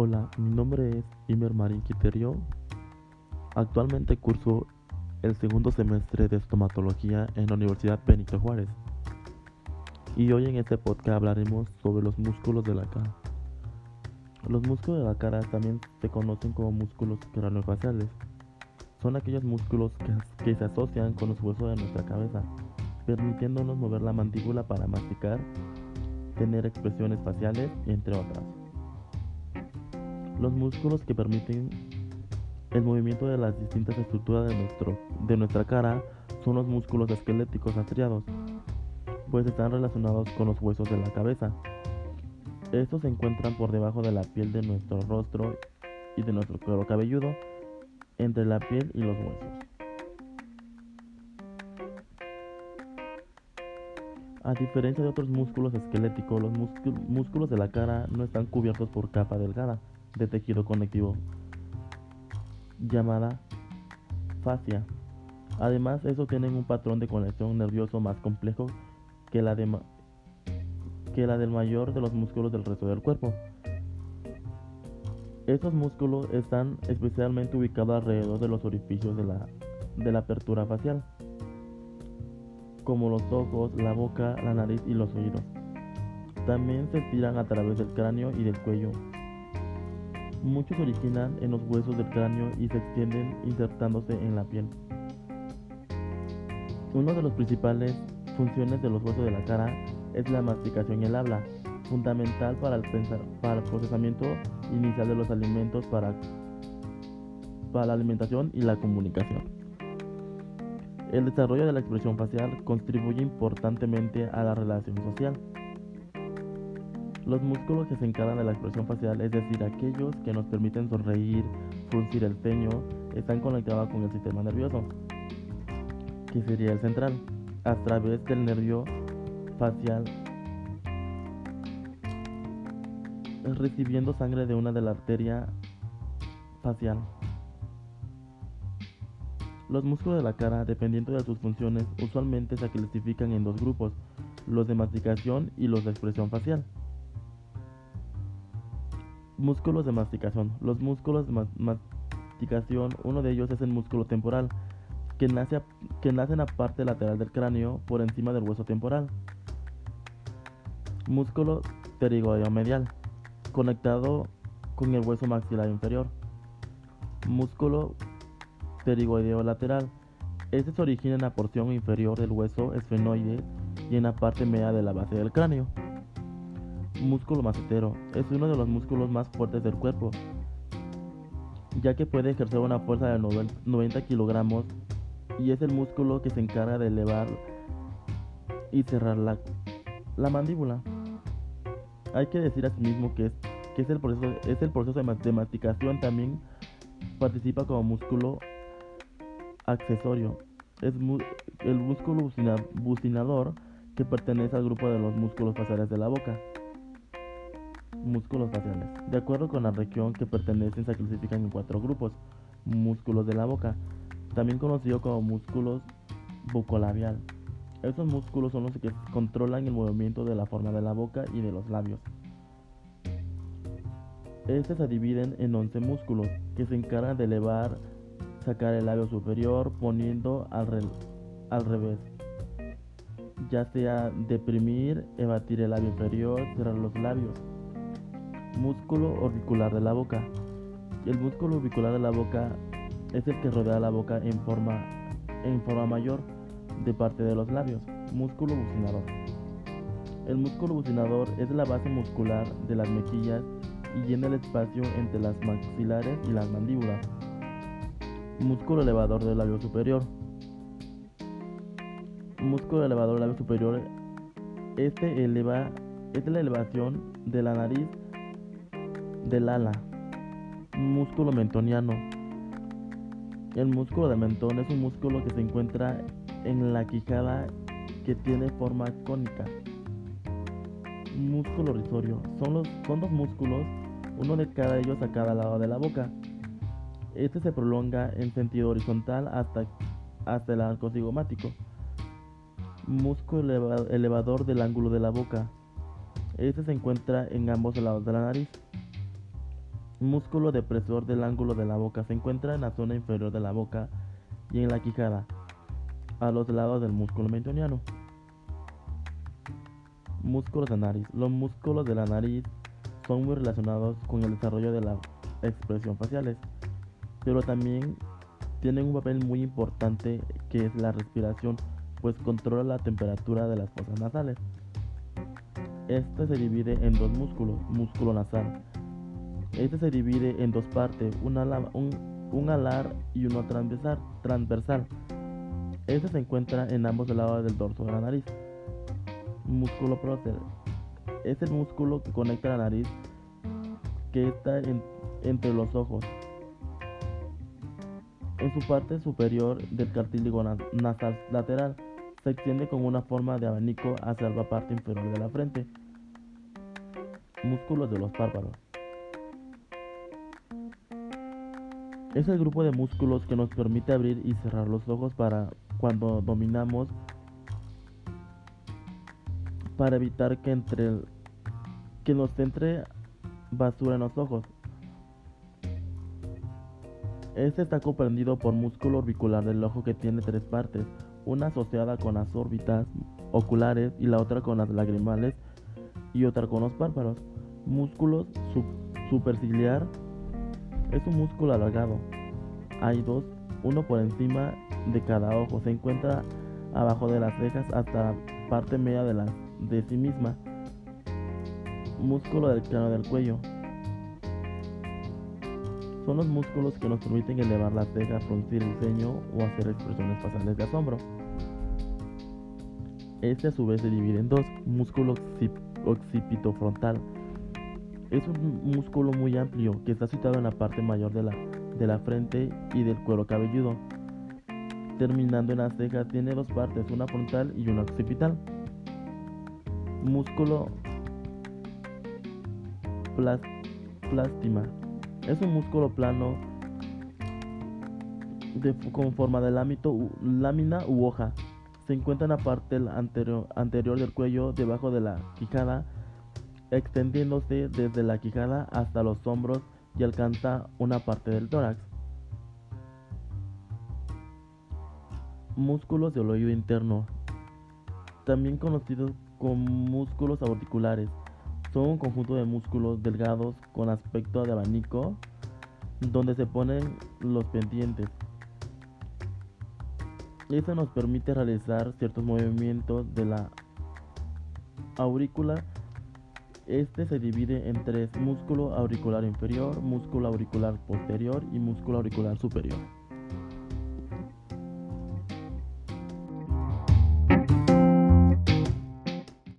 Hola, mi nombre es Imer Marín Quiterio. Actualmente curso el segundo semestre de estomatología en la Universidad Benito Juárez. Y hoy en este podcast hablaremos sobre los músculos de la cara. Los músculos de la cara también se conocen como músculos craneofaciales. Son aquellos músculos que, que se asocian con los huesos de nuestra cabeza, permitiéndonos mover la mandíbula para masticar, tener expresiones faciales, entre otras. Los músculos que permiten el movimiento de las distintas estructuras de, nuestro, de nuestra cara son los músculos esqueléticos astriados, pues están relacionados con los huesos de la cabeza. Estos se encuentran por debajo de la piel de nuestro rostro y de nuestro cuero cabelludo, entre la piel y los huesos. A diferencia de otros músculos esqueléticos, los músculos de la cara no están cubiertos por capa delgada de tejido conectivo llamada fascia. Además, estos tienen un patrón de conexión nervioso más complejo que la, de que la del mayor de los músculos del resto del cuerpo. Estos músculos están especialmente ubicados alrededor de los orificios de la, de la apertura facial, como los ojos, la boca, la nariz y los oídos. También se estiran a través del cráneo y del cuello, Muchos se originan en los huesos del cráneo y se extienden insertándose en la piel. Una de las principales funciones de los huesos de la cara es la masticación y el habla, fundamental para el, para el procesamiento inicial de los alimentos para, para la alimentación y la comunicación. El desarrollo de la expresión facial contribuye importantemente a la relación social. Los músculos que se encargan de la expresión facial, es decir, aquellos que nos permiten sonreír, fruncir el ceño, están conectados con el sistema nervioso, que sería el central, a través del nervio facial, recibiendo sangre de una de la arteria facial. Los músculos de la cara, dependiendo de sus funciones, usualmente se clasifican en dos grupos, los de masticación y los de expresión facial. Músculos de masticación. Los músculos de masticación, uno de ellos es el músculo temporal, que nace, que en la parte lateral del cráneo por encima del hueso temporal. Músculo pterigoideo medial, conectado con el hueso maxilar inferior. Músculo pterigoideo lateral. Este se origina en la porción inferior del hueso esfenoide y en la parte media de la base del cráneo. Músculo macetero. Es uno de los músculos más fuertes del cuerpo, ya que puede ejercer una fuerza de 90 kilogramos y es el músculo que se encarga de elevar y cerrar la, la mandíbula. Hay que decir asimismo que, es, que es, el proceso, es el proceso de masticación también participa como músculo accesorio. Es el músculo bucinador que pertenece al grupo de los músculos faciales de la boca. Músculos faciales. De acuerdo con la región que pertenecen, se clasifican en cuatro grupos. Músculos de la boca, también conocido como músculos bucolabial. Estos músculos son los que controlan el movimiento de la forma de la boca y de los labios. Estos se dividen en 11 músculos que se encargan de elevar, sacar el labio superior poniendo al, al revés, ya sea deprimir, evadir el labio inferior, cerrar los labios. Músculo orbicular de la boca. El músculo orbicular de la boca es el que rodea la boca en forma, en forma mayor de parte de los labios. Músculo bucinador. El músculo bucinador es la base muscular de las mejillas y llena el espacio entre las maxilares y las mandíbulas. Músculo elevador del labio superior. Músculo elevador del labio superior. Este eleva, es la elevación de la nariz del ala. Músculo mentoniano. El músculo de mentón es un músculo que se encuentra en la quijada que tiene forma cónica. Músculo risorio. Son, los, son dos músculos, uno de cada ellos a cada lado de la boca. Este se prolonga en sentido horizontal hasta, hasta el arco cigomático. Músculo elevador del ángulo de la boca. Este se encuentra en ambos lados de la nariz. Músculo depresor del ángulo de la boca se encuentra en la zona inferior de la boca y en la quijada, a los lados del músculo mentoniano. Músculos de nariz. Los músculos de la nariz son muy relacionados con el desarrollo de las expresiones faciales, pero también tienen un papel muy importante que es la respiración, pues controla la temperatura de las fosas nasales. Este se divide en dos músculos, músculo nasal. Este se divide en dos partes, un, alar y uno transversal, transversal. Este se encuentra en ambos lados del dorso de la nariz. Músculo prócer. Es el músculo que conecta la nariz que está entre los ojos. En su parte superior del cartílago nasal lateral se extiende con una forma de abanico hacia la parte inferior de la frente. Músculos de los párpados. Es el grupo de músculos que nos permite abrir y cerrar los ojos para cuando dominamos para evitar que entre que nos entre basura en los ojos. Este está comprendido por músculo orbicular del ojo que tiene tres partes, una asociada con las órbitas oculares y la otra con las lagrimales y otra con los párpados. Músculo superciliar es un músculo alargado. Hay dos, uno por encima de cada ojo. Se encuentra abajo de las cejas hasta la parte media de, la, de sí misma. Músculo del cráneo del cuello. Son los músculos que nos permiten elevar las cejas, fruncir el ceño o hacer expresiones faciales de asombro. Este a su vez se divide en dos, músculo occipitofrontal. Es un músculo muy amplio que está situado en la parte mayor de la, de la frente y del cuero cabelludo. Terminando en las cejas, tiene dos partes, una frontal y una occipital. Músculo plástima. Es un músculo plano con forma de lámina u hoja se encuentra en la parte anterior, anterior del cuello, debajo de la quijada, extendiéndose desde la quijada hasta los hombros y alcanza una parte del tórax. Músculos del oído interno, también conocidos como músculos auriculares, son un conjunto de músculos delgados con aspecto de abanico donde se ponen los pendientes. Eso nos permite realizar ciertos movimientos de la aurícula. Este se divide en tres, músculo auricular inferior, músculo auricular posterior y músculo auricular superior.